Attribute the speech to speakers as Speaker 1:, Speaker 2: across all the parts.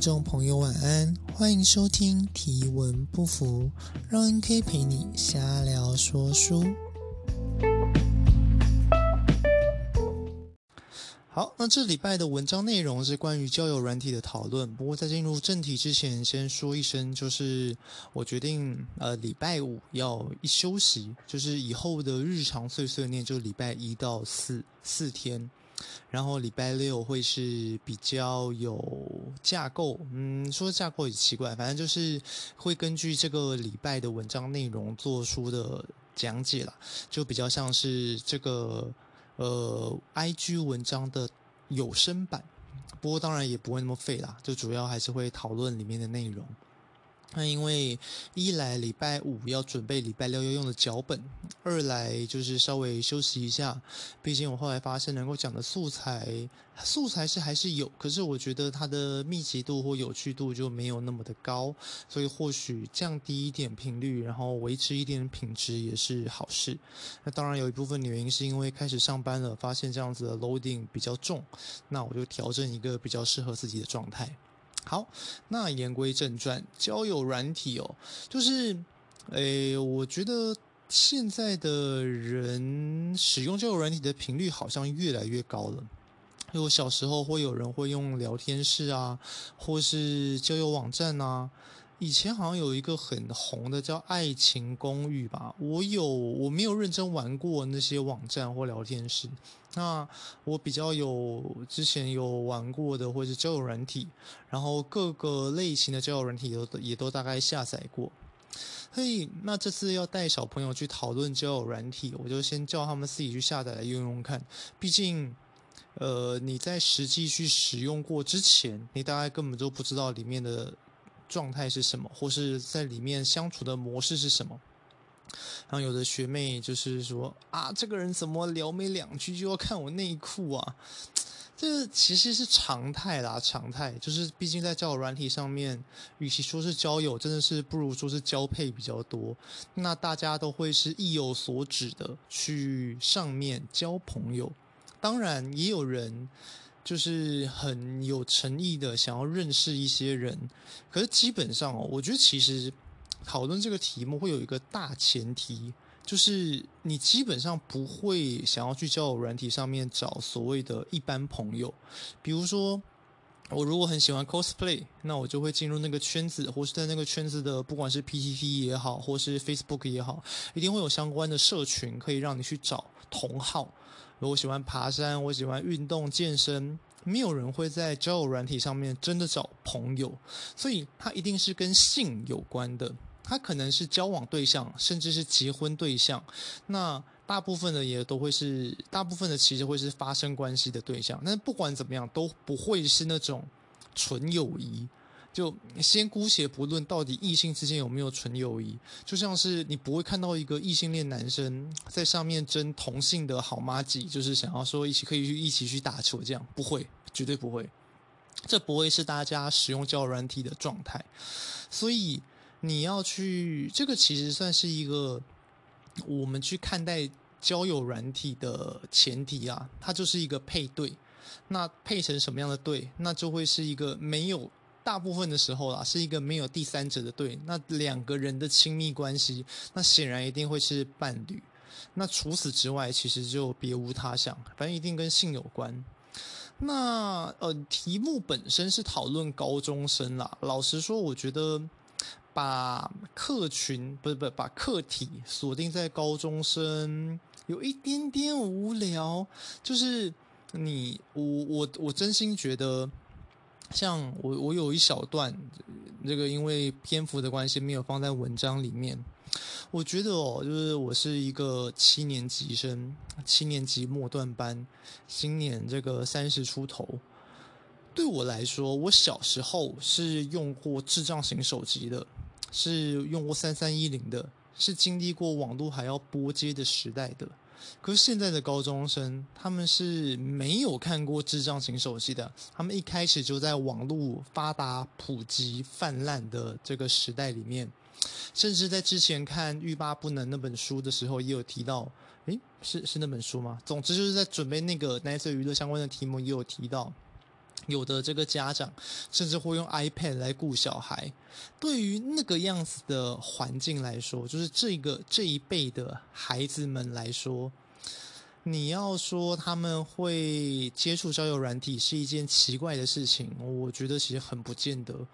Speaker 1: 众朋友晚安，欢迎收听提文不符，让 NK 陪你瞎聊说书。好，那这礼拜的文章内容是关于交友软体的讨论。不过在进入正题之前，先说一声，就是我决定呃礼拜五要一休息，就是以后的日常碎碎念就礼拜一到四四天。然后礼拜六会是比较有架构，嗯，说架构也奇怪，反正就是会根据这个礼拜的文章内容做出的讲解啦，就比较像是这个呃 IG 文章的有声版，不过当然也不会那么废啦，就主要还是会讨论里面的内容。那因为一来礼拜五要准备礼拜六要用的脚本，二来就是稍微休息一下。毕竟我后来发现能够讲的素材，素材是还是有，可是我觉得它的密集度或有趣度就没有那么的高，所以或许降低一点频率，然后维持一点品质也是好事。那当然有一部分原因是因为开始上班了，发现这样子的 loading 比较重，那我就调整一个比较适合自己的状态。好，那言归正传，交友软体哦，就是，诶，我觉得现在的人使用交友软体的频率好像越来越高了。因为我小时候会有人会用聊天室啊，或是交友网站啊。以前好像有一个很红的叫“爱情公寓”吧，我有，我没有认真玩过那些网站或聊天室。那我比较有之前有玩过的，或是交友软体，然后各个类型的交友软体都也都大概下载过。所以那这次要带小朋友去讨论交友软体，我就先叫他们自己去下载来用用看。毕竟，呃，你在实际去使用过之前，你大概根本就不知道里面的。状态是什么，或是在里面相处的模式是什么？然后有的学妹就是说啊，这个人怎么聊没两句就要看我内裤啊？这其实是常态啦，常态就是毕竟在交友软体上面，与其说是交友，真的是不如说是交配比较多。那大家都会是意有所指的去上面交朋友，当然也有人。就是很有诚意的想要认识一些人，可是基本上，我觉得其实讨论这个题目会有一个大前提，就是你基本上不会想要去交友软体上面找所谓的一般朋友。比如说，我如果很喜欢 cosplay，那我就会进入那个圈子，或是在那个圈子的，不管是 PTT 也好，或是 Facebook 也好，一定会有相关的社群可以让你去找同好。我喜欢爬山，我喜欢运动健身，没有人会在交友软体上面真的找朋友，所以它一定是跟性有关的，它可能是交往对象，甚至是结婚对象。那大部分的也都会是，大部分的其实会是发生关系的对象。但是不管怎么样，都不会是那种纯友谊。就先姑且不论到底异性之间有没有纯友谊，就像是你不会看到一个异性恋男生在上面争同性的好麻吉，就是想要说一起可以去一起去打球这样，不会，绝对不会，这不会是大家使用交友软体的状态。所以你要去，这个其实算是一个我们去看待交友软体的前提啊，它就是一个配对，那配成什么样的对，那就会是一个没有。大部分的时候啦，是一个没有第三者的对，那两个人的亲密关系，那显然一定会是伴侣。那除此之外，其实就别无他想，反正一定跟性有关。那呃，题目本身是讨论高中生啦。老实说，我觉得把客群不是不是把课题锁定在高中生，有一点点无聊。就是你我我我真心觉得。像我，我有一小段，这个因为篇幅的关系没有放在文章里面。我觉得哦，就是我是一个七年级生，七年级末段班，今年这个三十出头。对我来说，我小时候是用过智障型手机的，是用过三三一零的，是经历过网络还要拨接的时代的。可是现在的高中生，他们是没有看过智障型手机的。他们一开始就在网络发达、普及、泛滥的这个时代里面，甚至在之前看《欲罢不能》那本书的时候，也有提到，诶，是是那本书吗？总之就是在准备那个奈色娱乐相关的题目，也有提到，有的这个家长甚至会用 iPad 来顾小孩。对于那个样子的环境来说，就是这个这一辈的孩子们来说，你要说他们会接触交友软体是一件奇怪的事情，我觉得其实很不见得。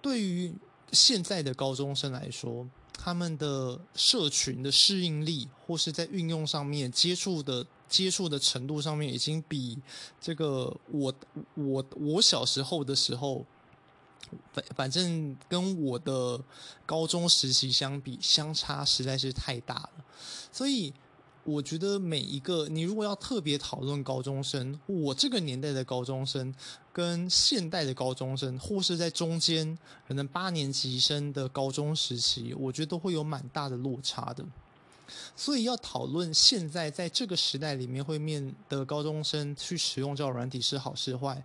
Speaker 1: 对于现在的高中生来说，他们的社群的适应力，或是在运用上面接触的接触的程度上面，已经比这个我我我小时候的时候，反反正跟我的高中时期相比，相差实在是太大了，所以。我觉得每一个你如果要特别讨论高中生，我这个年代的高中生跟现代的高中生，或是在中间可能八年级生的高中时期，我觉得都会有蛮大的落差的。所以要讨论现在在这个时代里面会面的高中生去使用交友软体是好是坏，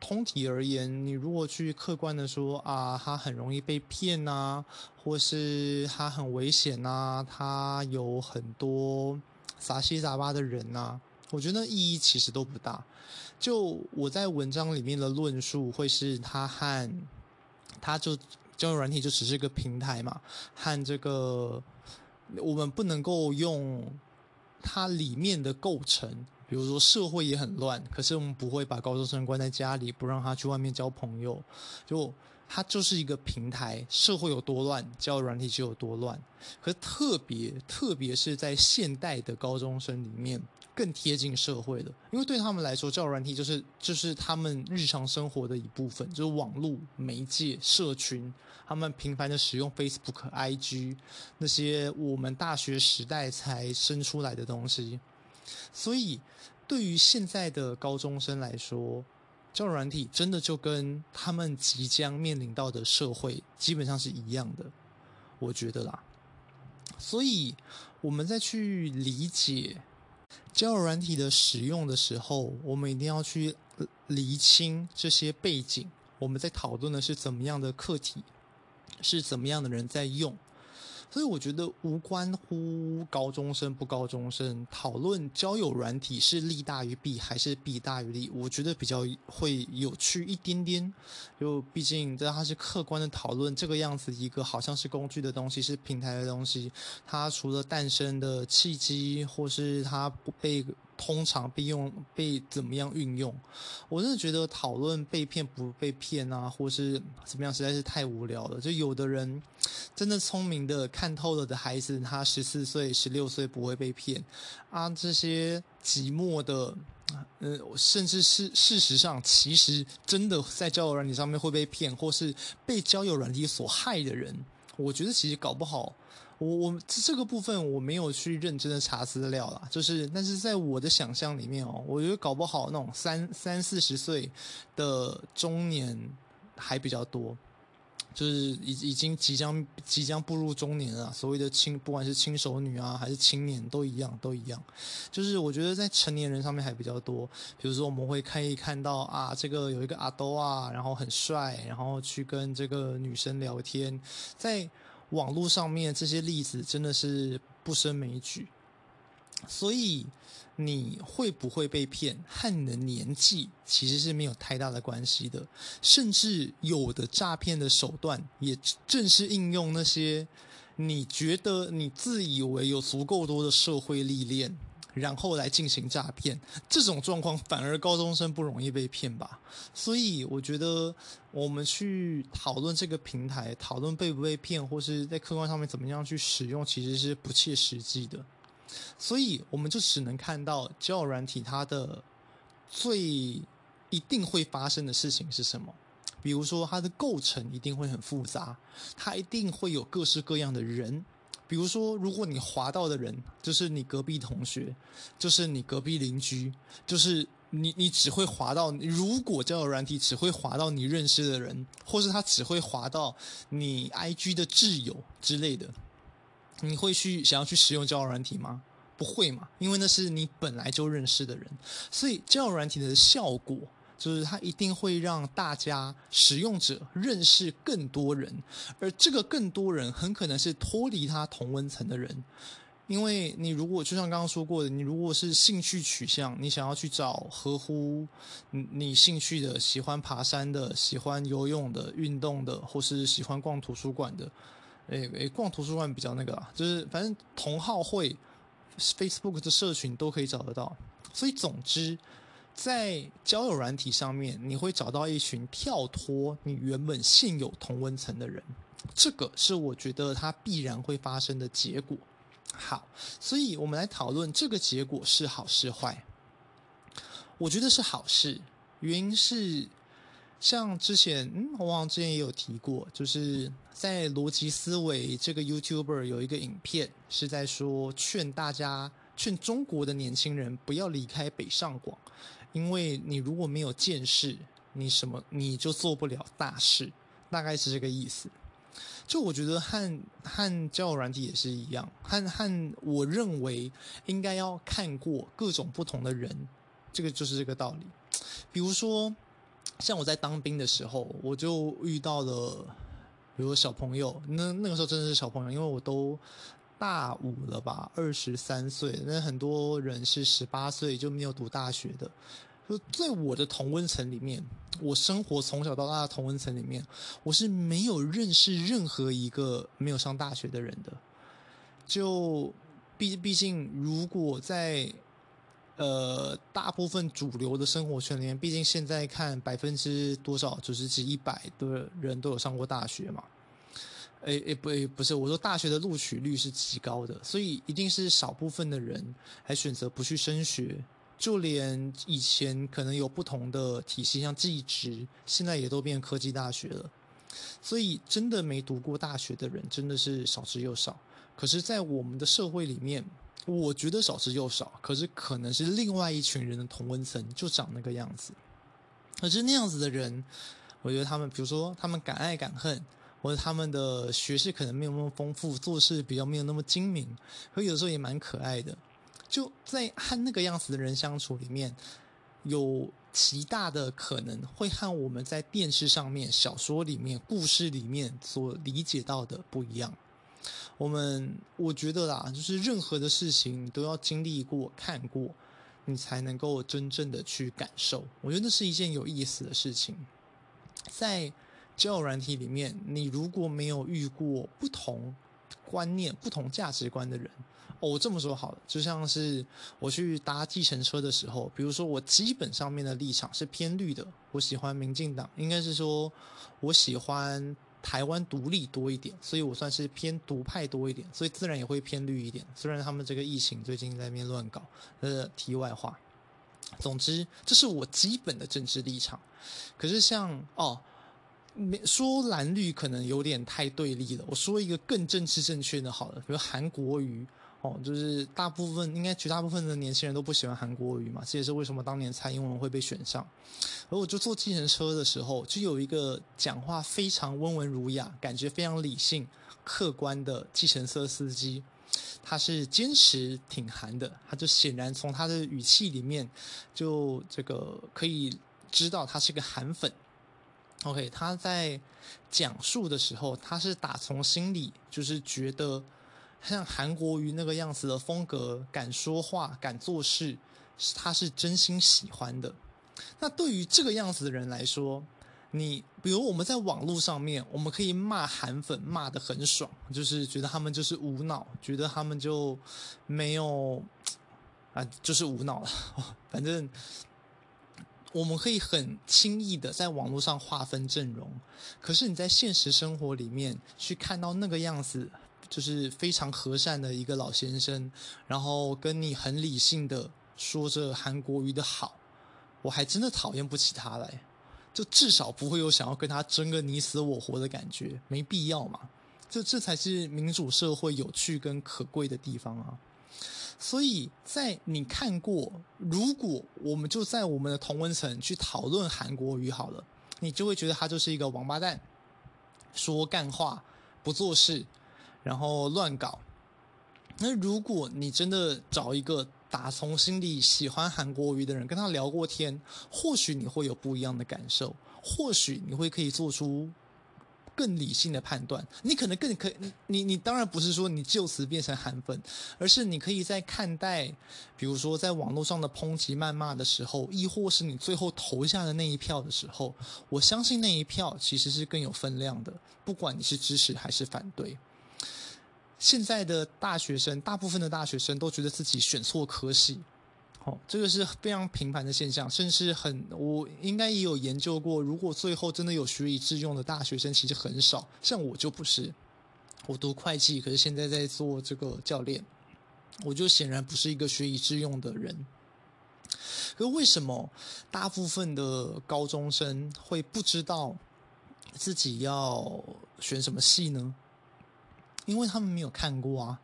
Speaker 1: 通体而言，你如果去客观的说啊，他很容易被骗呐，或是他很危险呐，他有很多。杂七杂八的人呐、啊，我觉得意义其实都不大。就我在文章里面的论述，会是他和他就交友软体就只是一个平台嘛，和这个我们不能够用它里面的构成，比如说社会也很乱，可是我们不会把高中生关在家里，不让他去外面交朋友，就。它就是一个平台，社会有多乱，交友软体就有多乱。可特别，特别是在现代的高中生里面，更贴近社会的，因为对他们来说，交友软体就是就是他们日常生活的一部分，就是网络媒介、社群，他们频繁的使用 Facebook、IG 那些我们大学时代才生出来的东西。所以，对于现在的高中生来说，交友软体真的就跟他们即将面临到的社会基本上是一样的，我觉得啦。所以我们在去理解交友软体的使用的时候，我们一定要去厘清这些背景。我们在讨论的是怎么样的课题，是怎么样的人在用。所以我觉得无关乎高中生不高中生，讨论交友软体是利大于弊还是弊大于利，我觉得比较会有趣一点点。就毕竟这它是客观的讨论，这个样子一个好像是工具的东西，是平台的东西，它除了诞生的契机，或是它不被。通常被用被怎么样运用？我真的觉得讨论被骗不被骗啊，或是怎么样，实在是太无聊了。就有的人真的聪明的看透了的孩子，他十四岁、十六岁不会被骗啊。这些寂寞的，嗯，甚至是事实上，其实真的在交友软体上面会被骗，或是被交友软体所害的人，我觉得其实搞不好。我我这个部分我没有去认真的查资料啦，就是但是在我的想象里面哦，我觉得搞不好那种三三四十岁的中年还比较多，就是已已经即将即将步入中年了，所谓的轻不管是轻熟女啊还是青年都一样都一样，就是我觉得在成年人上面还比较多，比如说我们会可以看到啊，这个有一个阿兜啊，然后很帅，然后去跟这个女生聊天，在。网络上面这些例子真的是不胜枚举，所以你会不会被骗和你的年纪其实是没有太大的关系的，甚至有的诈骗的手段也正是应用那些你觉得你自以为有足够多的社会历练。然后来进行诈骗，这种状况反而高中生不容易被骗吧？所以我觉得我们去讨论这个平台，讨论被不被骗，或是在客观上面怎么样去使用，其实是不切实际的。所以我们就只能看到交友软体它的最一定会发生的事情是什么？比如说它的构成一定会很复杂，它一定会有各式各样的人。比如说，如果你滑到的人就是你隔壁同学，就是你隔壁邻居，就是你，你只会滑到。如果交友软体只会滑到你认识的人，或是他只会滑到你 IG 的挚友之类的，你会去想要去使用交友软体吗？不会嘛，因为那是你本来就认识的人，所以交友软体的效果。就是它一定会让大家使用者认识更多人，而这个更多人很可能是脱离他同温层的人，因为你如果就像刚刚说过的，你如果是兴趣取向，你想要去找合乎你你兴趣的，喜欢爬山的，喜欢游泳的，运动的，或是喜欢逛图书馆的，诶诶，逛图书馆比较那个，就是反正同好会，Facebook 的社群都可以找得到。所以总之，在交友软体上面，你会找到一群跳脱你原本现有同温层的人。这个是我觉得它必然会发生的结果。好，所以我们来讨论这个结果是好是坏。我觉得是好事，原因是像之前，嗯，我忘了之前也有提过，就是在逻辑思维这个 YouTuber 有一个影片是在说劝大家，劝中国的年轻人不要离开北上广，因为你如果没有见识，你什么你就做不了大事，大概是这个意思。就我觉得和和交友软体也是一样，和和我认为应该要看过各种不同的人，这个就是这个道理。比如说，像我在当兵的时候，我就遇到了，比如小朋友，那那个时候真的是小朋友，因为我都大五了吧，二十三岁，那很多人是十八岁就没有读大学的。就在我的同温层里面，我生活从小到大的同温层里面，我是没有认识任何一个没有上大学的人的。就毕毕竟，如果在呃大部分主流的生活圈里面，毕竟现在看百分之多少九十几、一百的人都有上过大学嘛。诶诶不诶不是，我说大学的录取率是极高的，所以一定是少部分的人还选择不去升学。就连以前可能有不同的体系，像技职，现在也都变科技大学了。所以，真的没读过大学的人真的是少之又少。可是，在我们的社会里面，我觉得少之又少。可是，可能是另外一群人的同温层就长那个样子。可是那样子的人，我觉得他们，比如说他们敢爱敢恨，或者他们的学识可能没有那么丰富，做事比较没有那么精明，可有时候也蛮可爱的。就在和那个样子的人相处里面，有极大的可能会和我们在电视上面、小说里面、故事里面所理解到的不一样。我们我觉得啦，就是任何的事情都要经历过、看过，你才能够真正的去感受。我觉得那是一件有意思的事情。在交友软体里面，你如果没有遇过不同观念、不同价值观的人。哦，我这么说好了，就像是我去搭计程车的时候，比如说我基本上面的立场是偏绿的，我喜欢民进党，应该是说我喜欢台湾独立多一点，所以我算是偏独派多一点，所以自然也会偏绿一点。虽然他们这个疫情最近在那边乱搞，呃，题外话。总之，这是我基本的政治立场。可是像哦，说蓝绿可能有点太对立了，我说一个更政治正确的好了，比如韩国瑜。哦，就是大部分应该绝大部分的年轻人都不喜欢韩国瑜嘛，这也是为什么当年蔡英文会被选上。而我就坐计程车的时候，就有一个讲话非常温文儒雅、感觉非常理性、客观的计程车司机，他是坚持挺韩的，他就显然从他的语气里面就这个可以知道他是个韩粉。OK，他在讲述的时候，他是打从心里就是觉得。像韩国瑜那个样子的风格，敢说话、敢做事，他是真心喜欢的。那对于这个样子的人来说，你比如我们在网络上面，我们可以骂韩粉骂得很爽，就是觉得他们就是无脑，觉得他们就没有啊，就是无脑了。反正我们可以很轻易的在网络上划分阵容，可是你在现实生活里面去看到那个样子。就是非常和善的一个老先生，然后跟你很理性的说着韩国瑜的好，我还真的讨厌不起他来，就至少不会有想要跟他争个你死我活的感觉，没必要嘛，这这才是民主社会有趣跟可贵的地方啊。所以在你看过，如果我们就在我们的同温层去讨论韩国语好了，你就会觉得他就是一个王八蛋，说干话不做事。然后乱搞。那如果你真的找一个打从心里喜欢韩国语的人，跟他聊过天，或许你会有不一样的感受，或许你会可以做出更理性的判断，你可能更可你你你当然不是说你就此变成韩粉，而是你可以在看待，比如说在网络上的抨击、谩骂的时候，亦或是你最后投下的那一票的时候，我相信那一票其实是更有分量的，不管你是支持还是反对。现在的大学生，大部分的大学生都觉得自己选错科系。哦，这个是非常频繁的现象，甚至很，我应该也有研究过。如果最后真的有学以致用的大学生，其实很少。像我就不是，我读会计，可是现在在做这个教练，我就显然不是一个学以致用的人。可为什么大部分的高中生会不知道自己要选什么系呢？因为他们没有看过啊。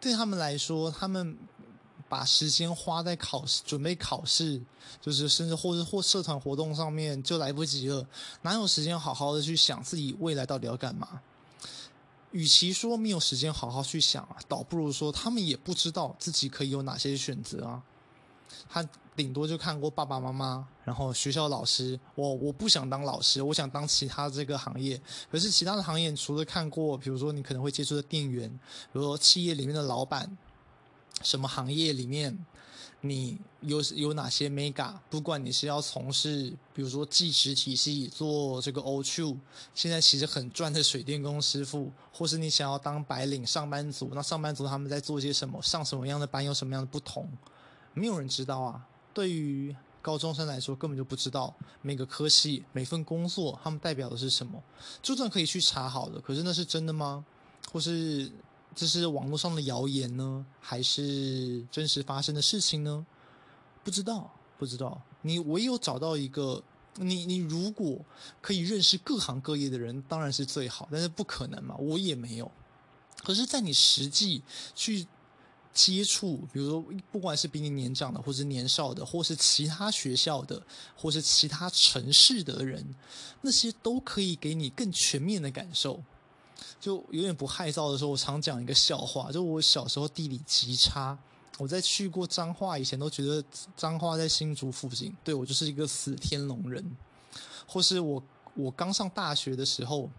Speaker 1: 对他们来说，他们。把时间花在考试、准备考试，就是甚至或者或社团活动上面就来不及了，哪有时间好好的去想自己未来到底要干嘛？与其说没有时间好好去想啊，倒不如说他们也不知道自己可以有哪些选择啊。他顶多就看过爸爸妈妈，然后学校老师。我我不想当老师，我想当其他这个行业。可是其他的行业，除了看过，比如说你可能会接触的店员，比如说企业里面的老板。什么行业里面，你有有哪些 mega？不管你是要从事，比如说计时体系做这个 O2，现在其实很赚的水电工师傅，或是你想要当白领上班族，那上班族他们在做些什么？上什么样的班？有什么样的不同？没有人知道啊。对于高中生来说，根本就不知道每个科系、每份工作他们代表的是什么。就算可以去查好的，可是那是真的吗？或是？这是网络上的谣言呢，还是真实发生的事情呢？不知道，不知道。你唯有找到一个，你你如果可以认识各行各业的人，当然是最好，但是不可能嘛，我也没有。可是，在你实际去接触，比如说，不管是比你年长的，或是年少的，或是其他学校的，或是其他城市的人，那些都可以给你更全面的感受。就有点不害臊的时候，我常讲一个笑话，就我小时候地理极差，我在去过彰化以前都觉得彰化在新竹附近，对，我就是一个死天龙人。或是我我刚上大学的时候，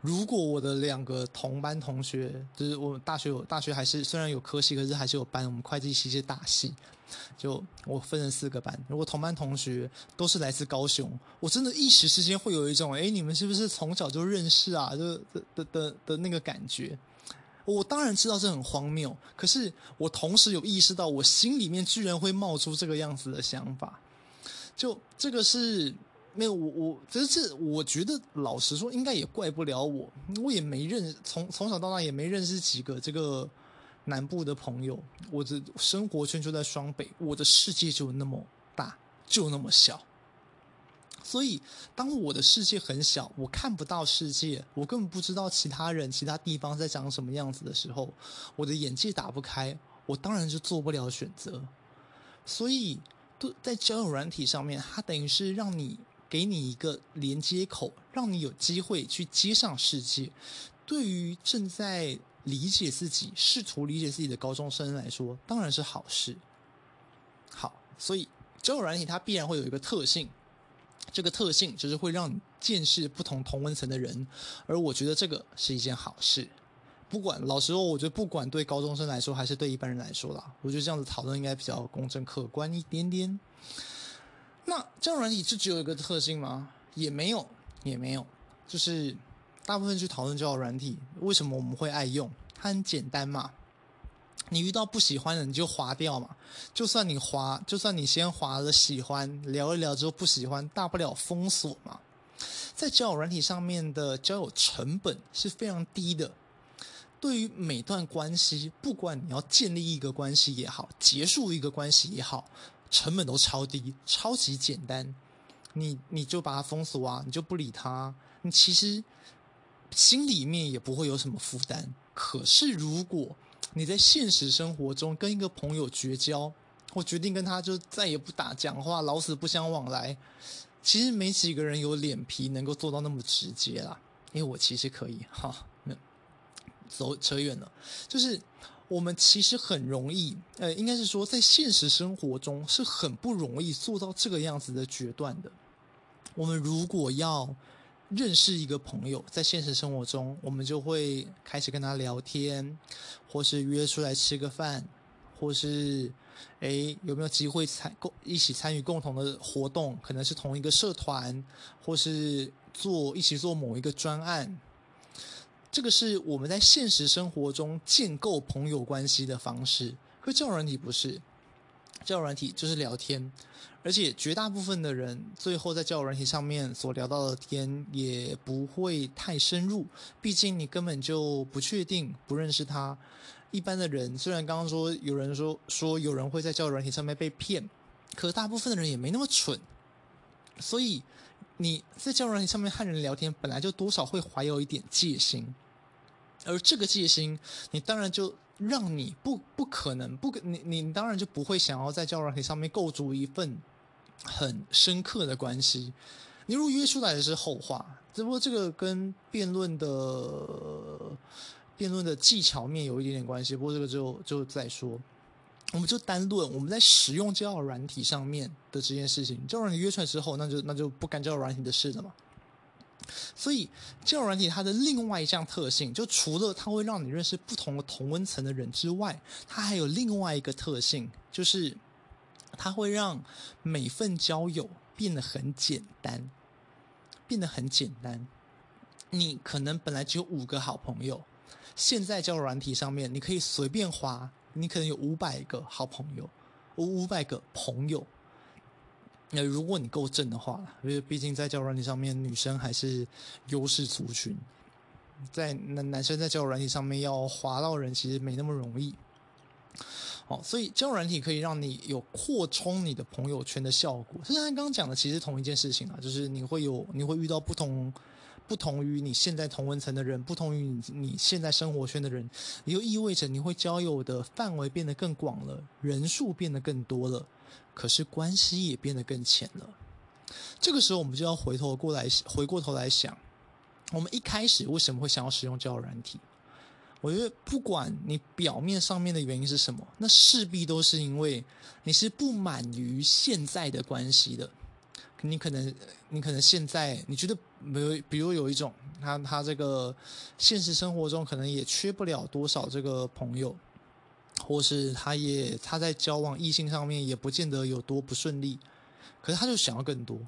Speaker 1: 如果我的两个同班同学，就是我大学有大学还是虽然有科系，可是还是有班，我们会计系是大系。就我分成四个班，如果同班同学都是来自高雄，我真的一时之间会有一种，哎，你们是不是从小就认识啊？就的的的的那个感觉。我当然知道这很荒谬，可是我同时有意识到，我心里面居然会冒出这个样子的想法。就这个是没有我我，只是这我觉得老实说，应该也怪不了我，我也没认从从小到大也没认识几个这个。南部的朋友，我的生活圈就在双北，我的世界就那么大，就那么小。所以，当我的世界很小，我看不到世界，我根本不知道其他人、其他地方在长什么样子的时候，我的眼界打不开，我当然就做不了选择。所以，在交友软体上面，它等于是让你给你一个连接口，让你有机会去接上世界。对于正在理解自己，试图理解自己的高中生来说，当然是好事。好，所以交友软体它必然会有一个特性，这个特性就是会让你见识不同同温层的人，而我觉得这个是一件好事。不管老实说，我觉得不管对高中生来说，还是对一般人来说啦，我觉得这样子讨论应该比较公正客观一点点。那交友软体就只有一个特性吗？也没有，也没有，就是。大部分去讨论交友软体，为什么我们会爱用？它很简单嘛，你遇到不喜欢的你就划掉嘛。就算你划，就算你先划了喜欢，聊一聊之后不喜欢，大不了封锁嘛。在交友软体上面的交友成本是非常低的。对于每段关系，不管你要建立一个关系也好，结束一个关系也好，成本都超低，超级简单。你你就把它封锁啊，你就不理他，你其实。心里面也不会有什么负担。可是，如果你在现实生活中跟一个朋友绝交，或决定跟他就再也不打讲话，老死不相往来，其实没几个人有脸皮能够做到那么直接啦。因为我其实可以哈，走扯远了。就是我们其实很容易，呃，应该是说在现实生活中是很不容易做到这个样子的决断的。我们如果要。认识一个朋友，在现实生活中，我们就会开始跟他聊天，或是约出来吃个饭，或是诶有没有机会参共一起参与共同的活动，可能是同一个社团，或是做一起做某一个专案。这个是我们在现实生活中建构朋友关系的方式，可交友软体不是，交友软体就是聊天。而且绝大部分的人最后在交友软体上面所聊到的天也不会太深入，毕竟你根本就不确定不认识他。一般的人虽然刚刚说有人说说有人会在交友软体上面被骗，可大部分的人也没那么蠢。所以你在交友软体上面和人聊天，本来就多少会怀有一点戒心，而这个戒心，你当然就。让你不不可能不你你当然就不会想要在交友软体上面构筑一份很深刻的关系。你如果约出来的是后话，只不过这个跟辩论的辩论的技巧面有一点点关系。不过这个就就再说，我们就单论我们在使用交友软体上面的这件事情。交友软体约出来之后，那就那就不干交友软体的事了嘛。所以，交友软体它的另外一项特性，就除了它会让你认识不同的同温层的人之外，它还有另外一个特性，就是它会让每份交友变得很简单，变得很简单。你可能本来只有五个好朋友，现在交友软体上面你可以随便花，你可能有五百个好朋友，五五百个朋友。那如果你够正的话，因为毕竟在交友软体上面，女生还是优势族群，在男男生在交友软体上面要滑到人，其实没那么容易。哦，所以交友软体可以让你有扩充你的朋友圈的效果。就像刚刚讲的，其实同一件事情啊，就是你会有你会遇到不同不同于你现在同温层的人，不同于你你现在生活圈的人，也就意味着你会交友的范围变得更广了，人数变得更多了。可是关系也变得更浅了。这个时候，我们就要回头过来，回过头来想，我们一开始为什么会想要使用交友软体？我觉得，不管你表面上面的原因是什么，那势必都是因为你是不满于现在的关系的。你可能，你可能现在你觉得没有，比如有一种，他他这个现实生活中可能也缺不了多少这个朋友。或是他也他在交往异性上面也不见得有多不顺利，可是他就想要更多，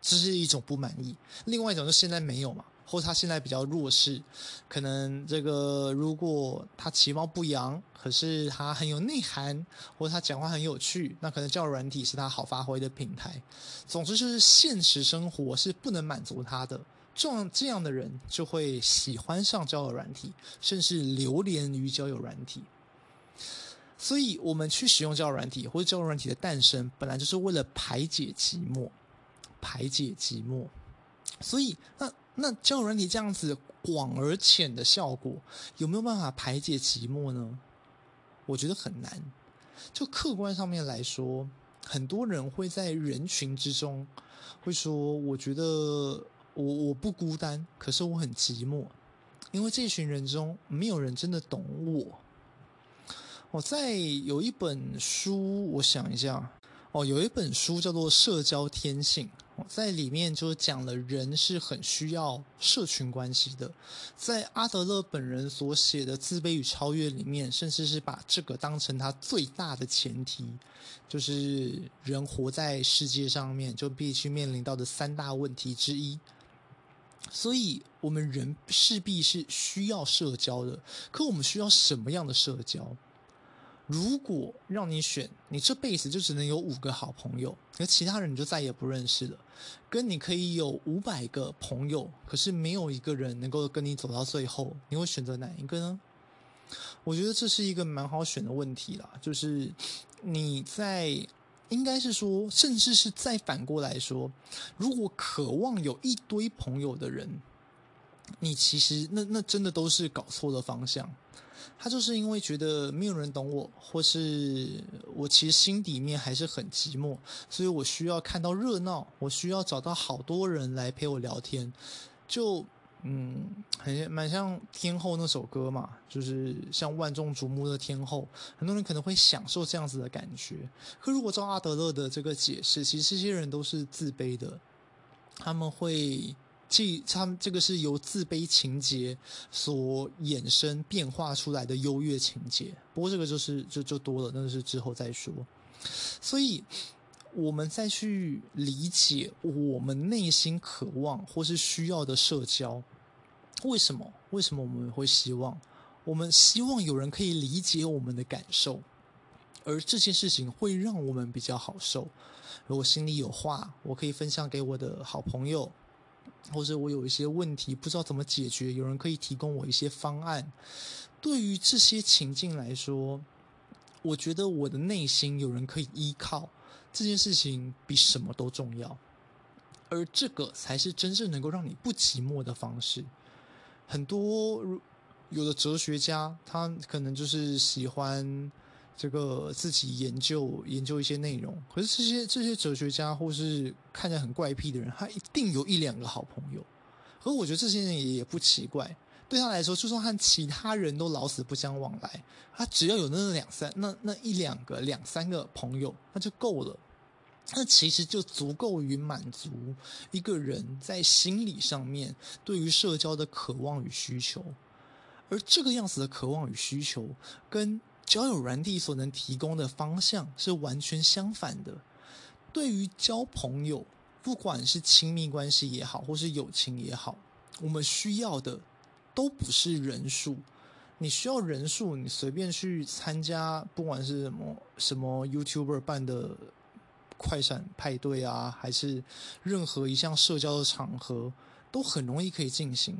Speaker 1: 这是一种不满意。另外一种就现在没有嘛，或他现在比较弱势，可能这个如果他其貌不扬，可是他很有内涵，或者他讲话很有趣，那可能交友软体是他好发挥的平台。总之就是现实生活是不能满足他的，这样这样的人就会喜欢上交友软体，甚至流连于交友软体。所以，我们去使用交友软体或者交友软体的诞生，本来就是为了排解寂寞，排解寂寞。所以，那那交友软体这样子广而浅的效果，有没有办法排解寂寞呢？我觉得很难。就客观上面来说，很多人会在人群之中会说：“我觉得我我不孤单，可是我很寂寞，因为这群人中没有人真的懂我。”我在有一本书，我想一下，哦，有一本书叫做《社交天性》，在里面就讲了人是很需要社群关系的。在阿德勒本人所写的《自卑与超越》里面，甚至是把这个当成他最大的前提，就是人活在世界上面就必须面临到的三大问题之一。所以，我们人势必是需要社交的，可我们需要什么样的社交？如果让你选，你这辈子就只能有五个好朋友，而其他人你就再也不认识了。跟你可以有五百个朋友，可是没有一个人能够跟你走到最后，你会选择哪一个呢？我觉得这是一个蛮好选的问题啦。就是你在，应该是说，甚至是再反过来说，如果渴望有一堆朋友的人，你其实那那真的都是搞错了方向。他就是因为觉得没有人懂我，或是我其实心底面还是很寂寞，所以我需要看到热闹，我需要找到好多人来陪我聊天，就嗯，很蛮像天后那首歌嘛，就是像万众瞩目的天后，很多人可能会享受这样子的感觉。可如果照阿德勒的这个解释，其实这些人都是自卑的，他们会即他们这个是由自卑情节所衍生变化出来的优越情节。不过这个就是就就多了，那个是之后再说。所以，我们再去理解我们内心渴望或是需要的社交，为什么？为什么我们会希望？我们希望有人可以理解我们的感受，而这件事情会让我们比较好受。如果心里有话，我可以分享给我的好朋友，或者我有一些问题不知道怎么解决，有人可以提供我一些方案。对于这些情境来说，我觉得我的内心有人可以依靠，这件事情比什么都重要，而这个才是真正能够让你不寂寞的方式。很多有的哲学家，他可能就是喜欢这个自己研究研究一些内容，可是这些这些哲学家或是看起来很怪癖的人，他一定有一两个好朋友，可我觉得这些人也也不奇怪。对他来说，就算和其他人都老死不相往来，他只要有那两三、那那一两个、两三个朋友，那就够了。那其实就足够于满足一个人在心理上面对于社交的渴望与需求。而这个样子的渴望与需求，跟交友软体所能提供的方向是完全相反的。对于交朋友，不管是亲密关系也好，或是友情也好，我们需要的。都不是人数，你需要人数，你随便去参加，不管是什么什么 YouTuber 办的快闪派对啊，还是任何一项社交的场合，都很容易可以进行。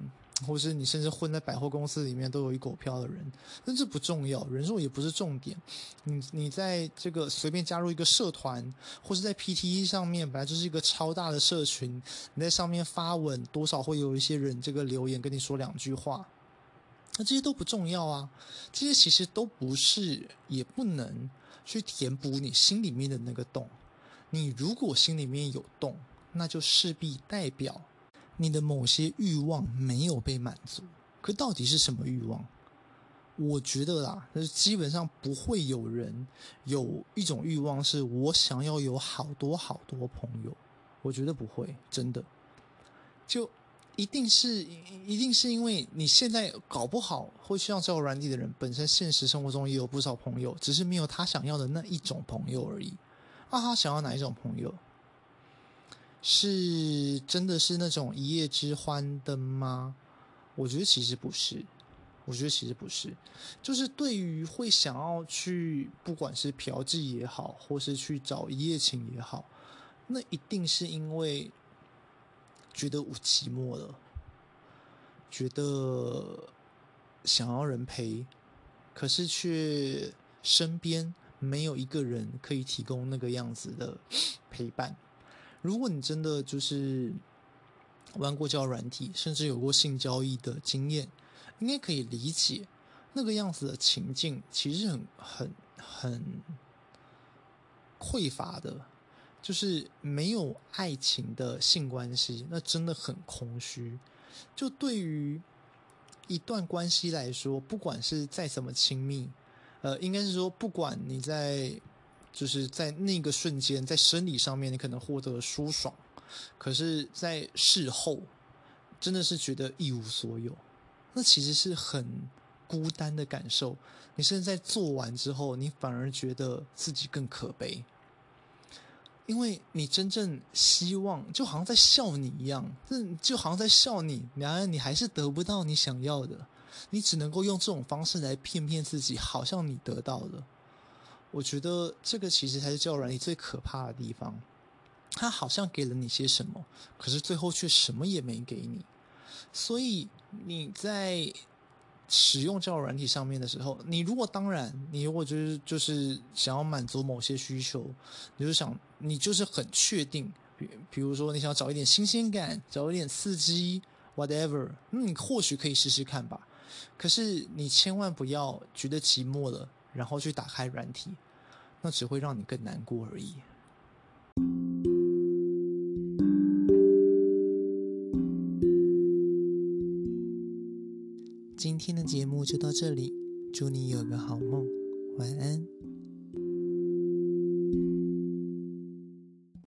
Speaker 1: 或是你甚至混在百货公司里面都有一狗票的人，但这不重要，人数也不是重点。你你在这个随便加入一个社团，或是在 PTE 上面，本来就是一个超大的社群，你在上面发文，多少会有一些人这个留言跟你说两句话，那这些都不重要啊，这些其实都不是，也不能去填补你心里面的那个洞。你如果心里面有洞，那就势必代表。你的某些欲望没有被满足，可到底是什么欲望？我觉得啦，就是基本上不会有人有一种欲望是我想要有好多好多朋友，我觉得不会，真的，就一定是一定是因为你现在搞不好会需要交友软体的人，本身现实生活中也有不少朋友，只是没有他想要的那一种朋友而已。那他想要哪一种朋友？是真的是那种一夜之欢的吗？我觉得其实不是，我觉得其实不是，就是对于会想要去，不管是嫖妓也好，或是去找一夜情也好，那一定是因为觉得我寂寞了，觉得想要人陪，可是却身边没有一个人可以提供那个样子的陪伴。如果你真的就是玩过交软体，甚至有过性交易的经验，应该可以理解那个样子的情境，其实很很很匮乏的，就是没有爱情的性关系，那真的很空虚。就对于一段关系来说，不管是再怎么亲密，呃，应该是说，不管你在。就是在那个瞬间，在生理上面你可能获得舒爽，可是，在事后真的是觉得一无所有，那其实是很孤单的感受。你甚至在做完之后，你反而觉得自己更可悲，因为你真正希望，就好像在笑你一样，这就好像在笑你，然而你还是得不到你想要的，你只能够用这种方式来骗骗自己，好像你得到了。我觉得这个其实才是教育软体最可怕的地方，他好像给了你些什么，可是最后却什么也没给你。所以你在使用教育软体上面的时候，你如果当然，你如果就是就是想要满足某些需求，你就想你就是很确定，比比如说你想要找一点新鲜感，找一点刺激，whatever，那你或许可以试试看吧。可是你千万不要觉得寂寞了。然后去打开软体，那只会让你更难过而已。今天的节目就到这里，祝你有个好梦，晚安。